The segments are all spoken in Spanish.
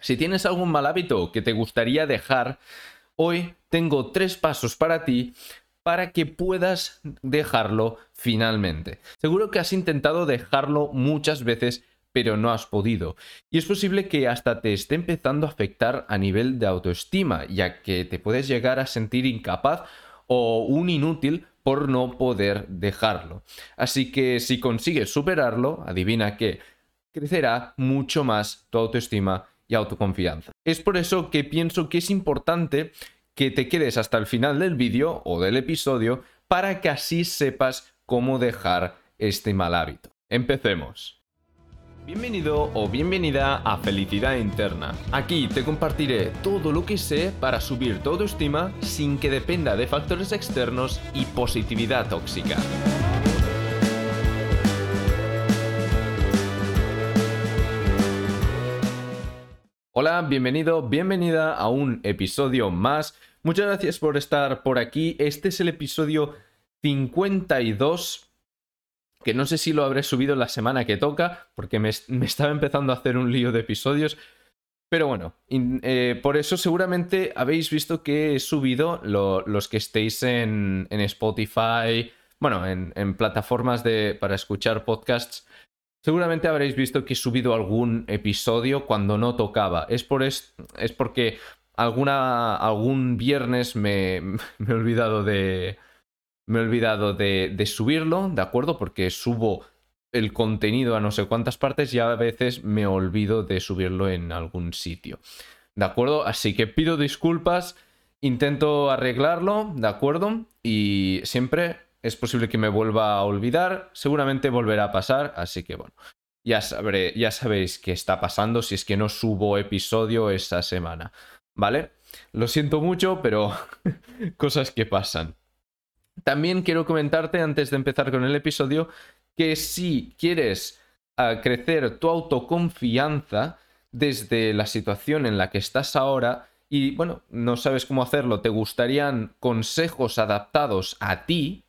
Si tienes algún mal hábito que te gustaría dejar, hoy tengo tres pasos para ti para que puedas dejarlo finalmente. Seguro que has intentado dejarlo muchas veces pero no has podido. Y es posible que hasta te esté empezando a afectar a nivel de autoestima, ya que te puedes llegar a sentir incapaz o un inútil por no poder dejarlo. Así que si consigues superarlo, adivina que crecerá mucho más tu autoestima y autoconfianza. Es por eso que pienso que es importante que te quedes hasta el final del vídeo o del episodio para que así sepas cómo dejar este mal hábito. Empecemos. Bienvenido o bienvenida a Felicidad Interna. Aquí te compartiré todo lo que sé para subir tu autoestima sin que dependa de factores externos y positividad tóxica. Hola, bienvenido, bienvenida a un episodio más. Muchas gracias por estar por aquí. Este es el episodio 52, que no sé si lo habré subido la semana que toca, porque me, estaba empezando a hacer un lío de episodios. Pero bueno, eh, por eso seguramente habéis visto que he subido los que estéis en, Spotify, bueno, en, en plataformas de, para escuchar podcasts Seguramente habréis visto que he subido algún episodio cuando no tocaba. Es, por es, es porque alguna, algún viernes me, he olvidado de. Me he olvidado de, de subirlo, ¿de acuerdo? Porque subo el contenido a no sé cuántas partes y a veces me olvido de subirlo en algún sitio. ¿De acuerdo? Así que pido disculpas, intento arreglarlo, ¿de acuerdo? Y siempre es posible que me vuelva a olvidar, seguramente volverá a pasar, así que bueno, ya, sabré, ya sabéis qué está pasando si es que no subo episodio esa semana, ¿vale? Lo siento mucho, pero cosas que pasan. También quiero comentarte antes de empezar con el episodio que si quieres ah, crecer tu autoconfianza desde la situación en la que estás ahora y bueno, no sabes cómo hacerlo, te gustarían consejos adaptados a ti,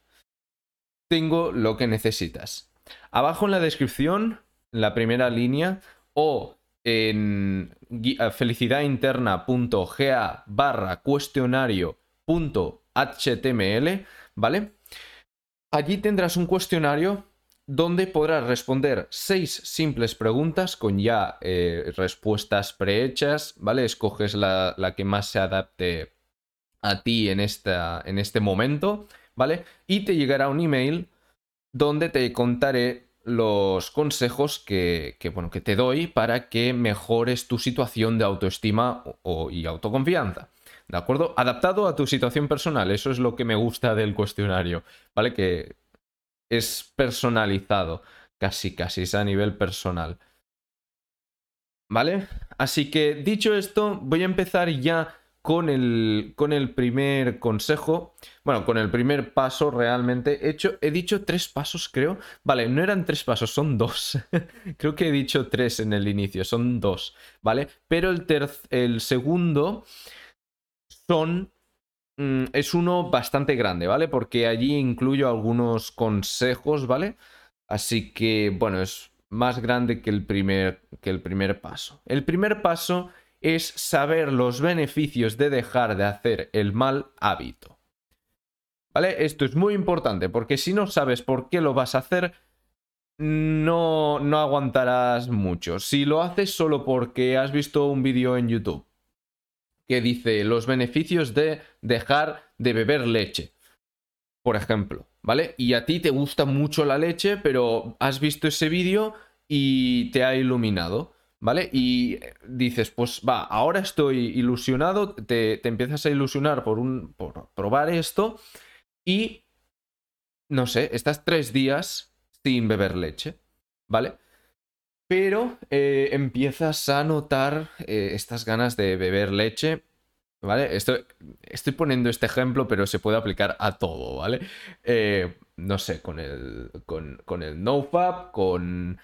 tengo lo que necesitas. Abajo en la descripción, en la primera línea, o en felicidadinterna.ga barra cuestionario.html, ¿vale? Allí tendrás un cuestionario donde podrás responder seis simples preguntas con ya eh, respuestas prehechas, ¿vale? Escoges la, la, que más se adapte a ti en, esta, en este momento ¿vale? Y te llegará un email donde te contaré los consejos que, bueno, que te doy para que mejores tu situación de autoestima o, y autoconfianza. ¿De acuerdo? Adaptado a tu situación personal. Eso es lo que me gusta del cuestionario. ¿Vale? Que es personalizado. Casi, casi es a nivel personal. ¿Vale? Así que dicho esto, voy a empezar ya con el, con el primer consejo, bueno, con el primer paso realmente. He, hecho, he dicho tres pasos, creo. Vale, no eran tres pasos, son dos. creo que he dicho tres en el inicio, son dos, ¿vale? Pero el, el segundo son... Mm, es uno bastante grande, ¿vale? Porque allí incluyo algunos consejos, ¿vale? Así que, bueno, es más grande que el primer, que el primer paso. El primer paso es saber los beneficios de dejar de hacer el mal hábito. ¿Vale? Esto es muy importante porque si no sabes por qué lo vas a hacer, no, no aguantarás mucho. Si lo haces solo porque has visto un vídeo en YouTube que dice los beneficios de dejar de beber leche, por ejemplo, ¿vale? Y a ti te gusta mucho la leche, pero has visto ese vídeo y te ha iluminado. ¿Vale? Y dices, pues va, ahora estoy ilusionado, te, empiezas a ilusionar por, un, por probar esto y, no sé, estás tres días sin beber leche, ¿vale? Pero eh, empiezas a notar eh, estas ganas de beber leche, ¿vale? Estoy, estoy poniendo este ejemplo, pero se puede aplicar a todo, ¿vale? Eh, no sé, con el, con, con el NoFap, con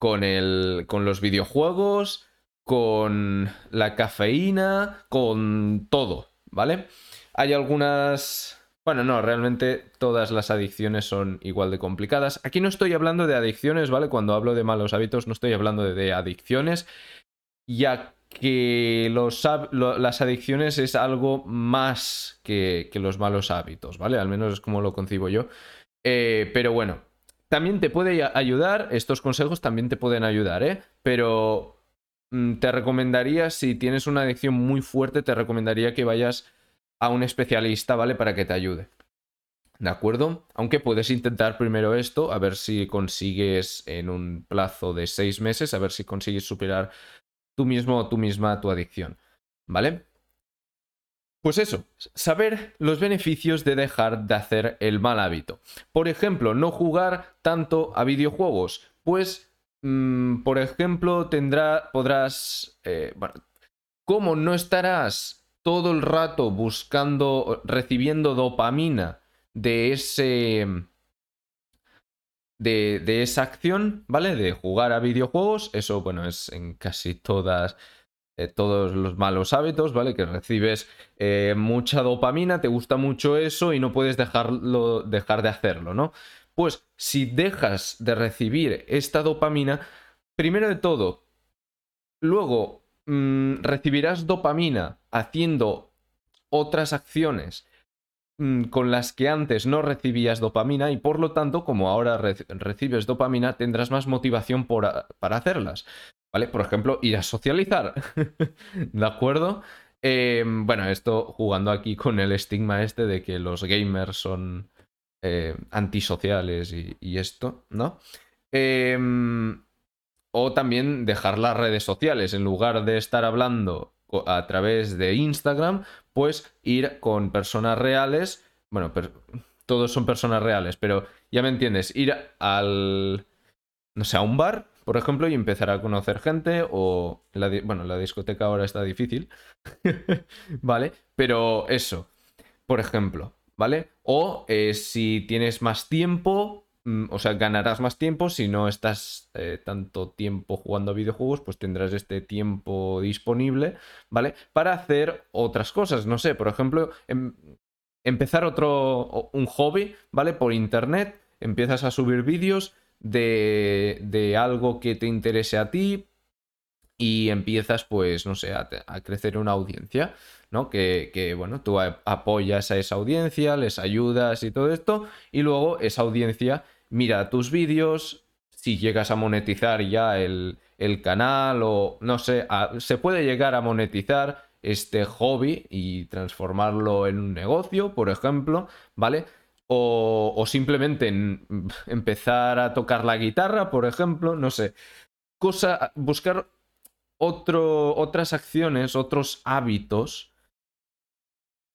con, el, con los videojuegos, con la cafeína, con todo, ¿vale? Hay algunas... Bueno, no, realmente todas las adicciones son igual de complicadas. Aquí no estoy hablando de adicciones, ¿vale? Cuando hablo de malos hábitos no estoy hablando de, adicciones, ya que las adicciones es algo más que, los malos hábitos, ¿vale? Al menos es como lo concibo yo. Eh, pero bueno, también te puede ayudar, estos consejos también te pueden ayudar, ¿eh? Pero mm, te recomendaría, si tienes una adicción muy fuerte, te recomendaría que vayas a un especialista, ¿vale? Para que te ayude. ¿De acuerdo? Aunque puedes intentar primero esto, a ver si consigues en un plazo de seis meses, a ver si consigues superar tú mismo o tú misma tu adicción. ¿Vale? Pues eso, saber los beneficios de dejar de hacer el mal hábito. Por ejemplo, no jugar tanto a videojuegos. Pues, mm, por ejemplo, tendrá, podrás, eh, bueno, ¿cómo no estarás todo el rato buscando, recibiendo dopamina de ese. De, de, esa acción, ¿vale? De jugar a videojuegos. Eso, bueno, es en casi todas. Eh, todos los malos hábitos, ¿vale? Que recibes eh, mucha dopamina, te gusta mucho eso y no puedes dejarlo, dejar de hacerlo, ¿no? Pues si dejas de recibir esta dopamina, primero de todo, luego mm, recibirás dopamina haciendo otras acciones Mm, con las que antes no recibías dopamina y por lo tanto, como ahora recibes dopamina, tendrás más motivación para hacerlas. ¿Vale? Por ejemplo, ir a socializar. ¿De acuerdo? Em, bueno, esto jugando aquí con el estigma este de que los gamers son eh, antisociales y, esto, ¿no? Em, o también dejar las redes sociales en lugar de estar hablando a través de Instagram, pues ir con personas reales, bueno, todos son personas reales, pero ya me entiendes, ir al, no sé, a un bar, por ejemplo, y empezar a conocer gente, o, la, bueno, la discoteca ahora está difícil, ¿vale? Pero eso, por ejemplo, ¿vale? O eh, si tienes más tiempo, Mm, o sea, ganarás más tiempo. Si no estás eh, tanto tiempo jugando a videojuegos, pues tendrás este tiempo disponible, ¿vale? Para hacer otras cosas. No sé, por ejemplo, em, empezar otro, un hobby, ¿vale? Por internet, empiezas a subir vídeos de, de algo que te interese a ti y empiezas, pues, no sé, a, a crecer una audiencia. ¿no? Que, bueno, tú apoyas a esa audiencia, les ayudas y todo esto, y luego esa audiencia mira tus vídeos, si llegas a monetizar ya el, canal o no sé, se puede llegar a monetizar este hobby y transformarlo en un negocio, por ejemplo, ¿vale? O, simplemente empezar a tocar la guitarra, por ejemplo, no sé. Cosa, buscar otras acciones, otros hábitos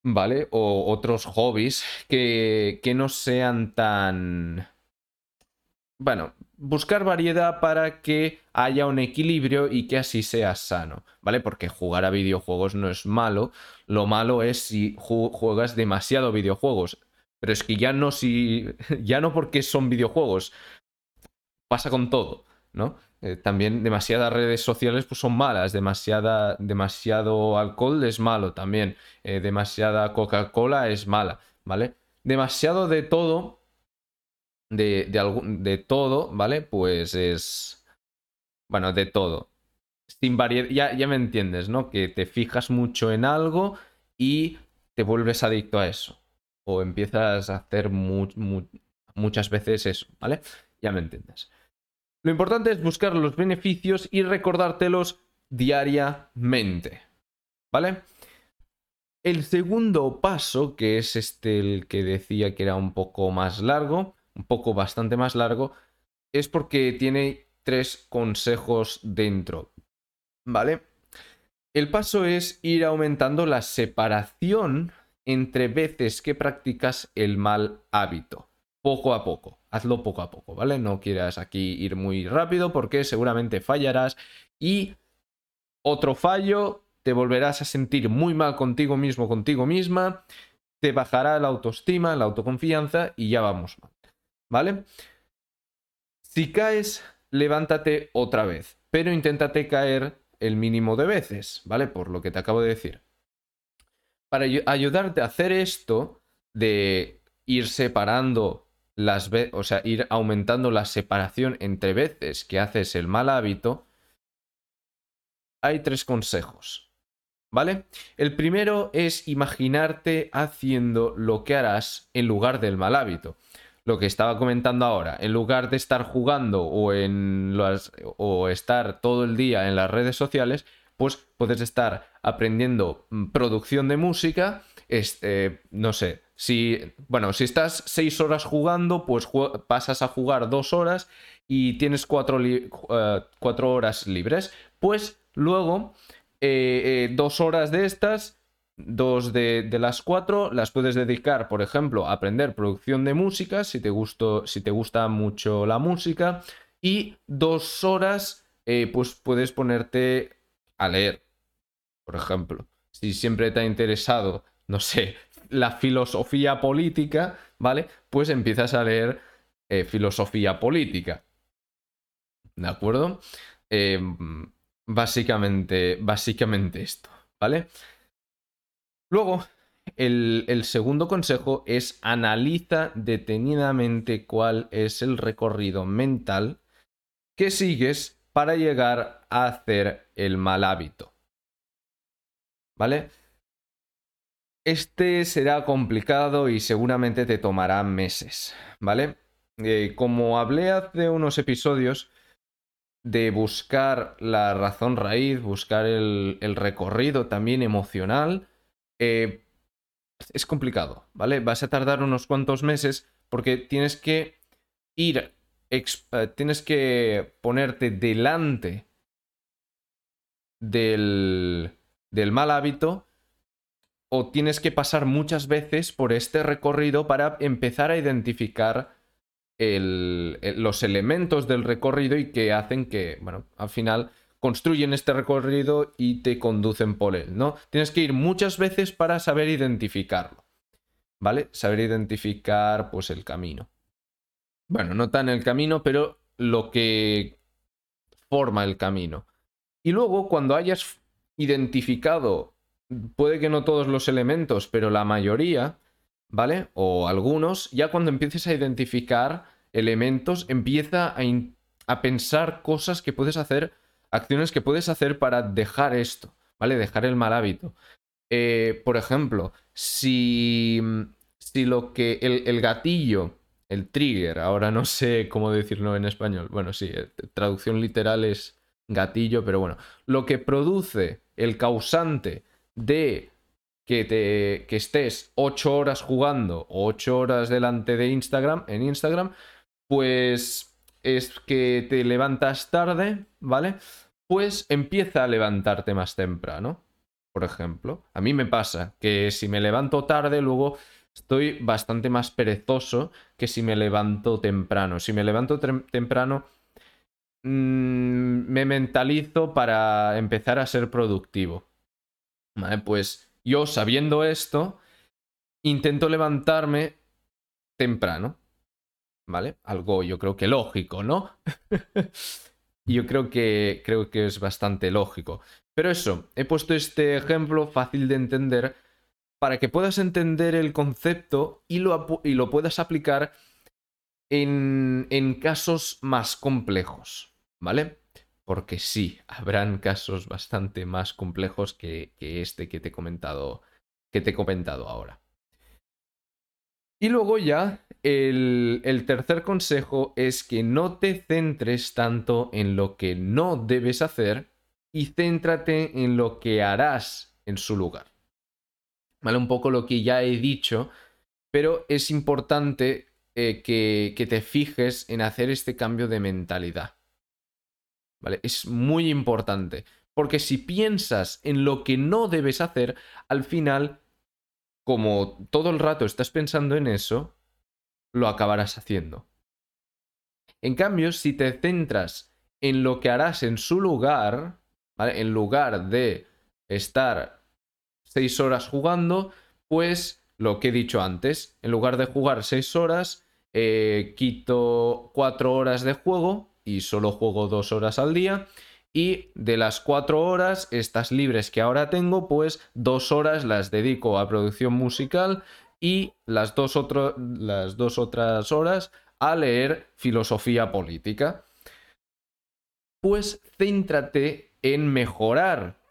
¿vale? O otros hobbies que, que no sean tan... Bueno, buscar variedad para que haya un equilibrio y que así sea sano, ¿vale? Porque jugar a videojuegos no es malo, lo malo es si juegas demasiado videojuegos, pero es que ya no si ya no porque son videojuegos, pasa con todo, ¿no? Eh, también demasiadas redes sociales pues, son malas, demasiada, demasiado alcohol es malo también, eh, demasiada Coca-Cola es mala, ¿vale? Demasiado de todo, de, de, de todo, ¿vale? Pues es... Bueno, de todo. Sin variedad, ya, ya me entiendes, ¿no? Que te fijas mucho en algo y te vuelves adicto a eso. O empiezas a hacer muchas veces eso, ¿vale? Ya me entiendes. Lo importante es buscar los beneficios y recordártelos diariamente. ¿Vale? El segundo paso, que es este el que decía que era un poco más largo, un poco bastante más largo, es porque tiene tres consejos dentro. ¿Vale? El paso es ir aumentando la separación entre veces que practicas el mal hábito, poco a poco hazlo poco a poco, ¿vale? No quieras aquí ir muy rápido porque seguramente fallarás y otro fallo, te volverás a sentir muy mal contigo mismo, contigo misma, te bajará la autoestima, la autoconfianza y ya vamos mal, ¿vale? Si caes, levántate otra vez, pero inténtate caer el mínimo de veces, ¿vale? Por lo que te acabo de decir. Para ayudarte a hacer esto, de ir separando las o sea, ir aumentando la separación entre veces que haces el mal hábito, hay tres consejos. ¿Vale? El primero es imaginarte haciendo lo que harás en lugar del mal hábito. Lo que estaba comentando ahora, en lugar de estar jugando o, en o estar todo el día en las redes sociales, pues puedes estar aprendiendo mm, producción de música, este, no sé, si, bueno, si estás seis horas jugando, pues pasas a jugar dos horas y tienes cuatro, eh, horas libres, pues luego eh, dos horas de estas, dos de, las cuatro, las puedes dedicar, por ejemplo, a aprender producción de música, si te, si te gusta mucho la música, y dos horas, pues puedes ponerte a leer, por ejemplo. Si siempre te ha interesado, no sé, la filosofía política, ¿vale? Pues empiezas a leer eh, filosofía política. ¿De acuerdo? Eh, básicamente, básicamente esto, ¿vale? Luego, el, el, segundo consejo es analiza detenidamente cuál es el recorrido mental que sigues para llegar a hacer el mal hábito. ¿Vale? Este será complicado y seguramente te tomará meses, ¿vale? Eh, como hablé hace unos episodios de buscar la razón raíz, buscar el, recorrido también emocional, eh, es complicado, ¿vale? Vas a tardar unos cuantos meses porque tienes que ir tienes que ponerte delante del, del mal hábito o tienes que pasar muchas veces por este recorrido para empezar a identificar los elementos del recorrido y que hacen que, bueno, al final construyen este recorrido y te conducen por él, ¿no? Tienes que ir muchas veces para saber identificarlo, ¿vale? Saber identificar, pues, el camino bueno, no tan el camino, pero lo que forma el camino. Y luego, cuando hayas identificado, puede que no todos los elementos, pero la mayoría, ¿vale? O algunos, ya cuando empieces a identificar elementos, empieza a, pensar cosas que puedes hacer, acciones que puedes hacer para dejar esto, ¿vale? Dejar el mal hábito. Eh, por ejemplo, si, si lo que el gatillo el trigger, ahora no sé cómo decirlo en español. Bueno, sí, eh, traducción literal es gatillo, pero bueno, lo que produce el causante de que, te, que estés 8 horas jugando o 8 horas delante de Instagram, en Instagram, pues es que te levantas tarde, ¿vale? Pues empieza a levantarte más temprano, por ejemplo. A mí me pasa que si me levanto tarde, luego estoy bastante más perezoso que si me levanto temprano. Si me levanto temprano, mm, me mentalizo para empezar a ser productivo. Pues yo sabiendo esto, intento levantarme temprano. ¿Vale? Algo yo creo que lógico, ¿no? yo creo que, creo que es bastante lógico. Pero eso, he puesto este ejemplo fácil de entender para que puedas entender el concepto y lo, y lo puedas aplicar en, en, casos más complejos, ¿vale? Porque sí, habrán casos bastante más complejos que, este que te he comentado, que te he comentado ahora. Y luego ya, el, el tercer consejo es que no te centres tanto en lo que no debes hacer y céntrate en lo que harás en su lugar. ¿Vale? Un poco lo que ya he dicho, pero es importante eh, que, que te fijes en hacer este cambio de mentalidad. ¿Vale? Es muy importante, porque si piensas en lo que no debes hacer, al final, como todo el rato estás pensando en eso, lo acabarás haciendo. En cambio, si te centras en lo que harás en su lugar, ¿vale? en lugar de estar seis horas jugando, pues lo que he dicho antes, en lugar de jugar seis horas, eh, quito cuatro horas de juego y solo juego dos horas al día. Y de las cuatro horas, estas libres que ahora tengo, pues dos horas las dedico a producción musical y las dos, las dos otras horas a leer filosofía política. Pues céntrate en mejorar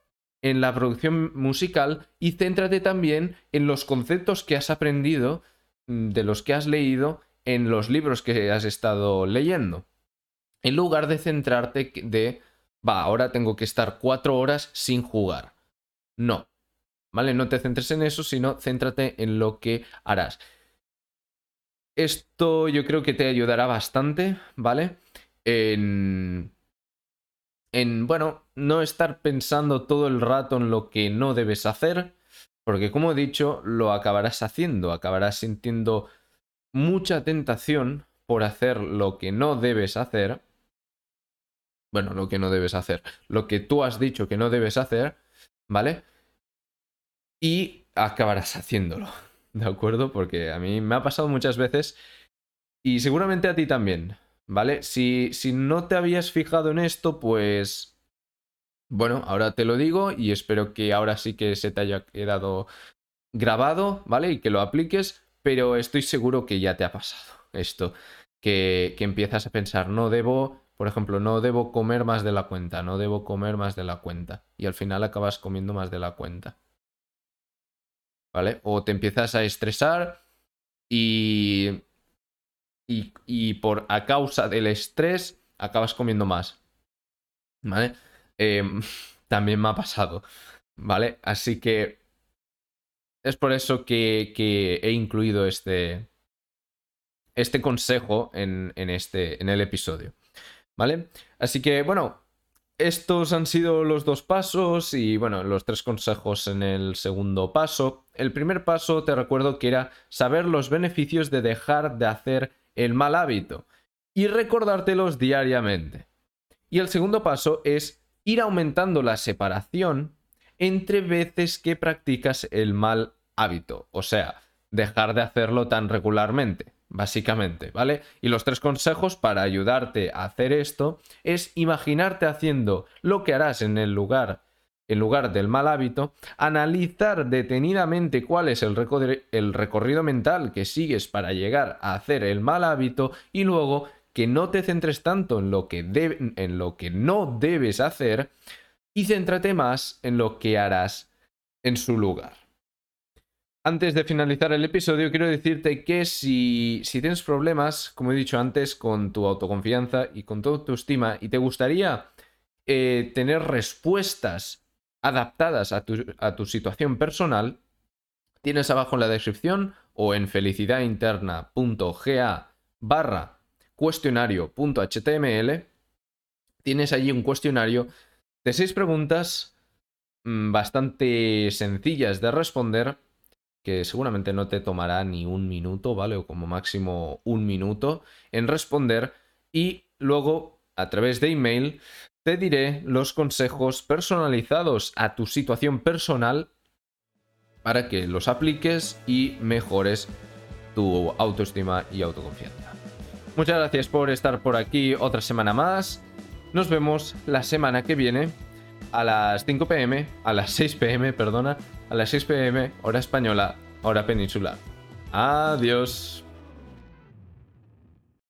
en la producción musical y céntrate también en los conceptos que has aprendido, mm, de los que has leído en los libros que has estado leyendo. En lugar de centrarte de, va, ahora tengo que estar cuatro horas sin jugar. No. ¿Vale? No te centres en eso, sino céntrate en lo que harás. Esto yo creo que te ayudará bastante, ¿vale? En en, bueno, no estar pensando todo el rato en lo que no debes hacer, porque como he dicho, lo acabarás haciendo, acabarás sintiendo mucha tentación por hacer lo que no debes hacer. Bueno, lo que no debes hacer, lo que tú has dicho que no debes hacer, ¿vale? Y acabarás haciéndolo, ¿de acuerdo? Porque a mí me ha pasado muchas veces y seguramente a ti también. ¿Vale? Si, si no te habías fijado en esto, pues... Bueno, ahora te lo digo y espero que ahora sí que se te haya quedado grabado, ¿vale? Y que lo apliques, pero estoy seguro que ya te ha pasado esto, que, que empiezas a pensar, no debo, por ejemplo, no debo comer más de la cuenta, no debo comer más de la cuenta, y al final acabas comiendo más de la cuenta. ¿Vale? O te empiezas a estresar y y, por a causa del estrés acabas comiendo más. ¿Vale? Em, también me ha pasado. ¿Vale? Así que es por eso que, que he incluido este, este consejo en, en, este, en el episodio. ¿Vale? Así que, bueno, estos han sido los dos pasos y, bueno, los tres consejos en el segundo paso. El primer paso te recuerdo que era saber los beneficios de dejar de hacer el mal hábito y recordártelos diariamente. Y el segundo paso es ir aumentando la separación entre veces que practicas el mal hábito, o sea, dejar de hacerlo tan regularmente, básicamente, ¿vale? Y los tres consejos para ayudarte a hacer esto es imaginarte haciendo lo que harás en el lugar en lugar del mal hábito, analizar detenidamente cuál es el, recorrido mental que sigues para llegar a hacer el mal hábito y luego que no te centres tanto en lo que, en lo que no debes hacer y céntrate más en lo que harás en su lugar. Antes de finalizar el episodio, quiero decirte que si, si, tienes problemas, como he dicho antes, con tu autoconfianza y con tu autoestima y te gustaría eh, tener respuestas adaptadas a tu, situación personal, tienes abajo en la descripción o en felicidadinterna.ga barra cuestionario.html, tienes allí un cuestionario de seis preguntas mm, bastante sencillas de responder, que seguramente no te tomará ni un minuto, ¿vale? O como máximo un minuto en responder y luego a través de email te diré los consejos personalizados a tu situación personal para que los apliques y mejores tu autoestima y autoconfianza. Muchas gracias por estar por aquí otra semana más. Nos vemos la semana que viene a las 5 pm, a las 6 pm, perdona, a las 6 pm, hora española, hora peninsular. Adiós.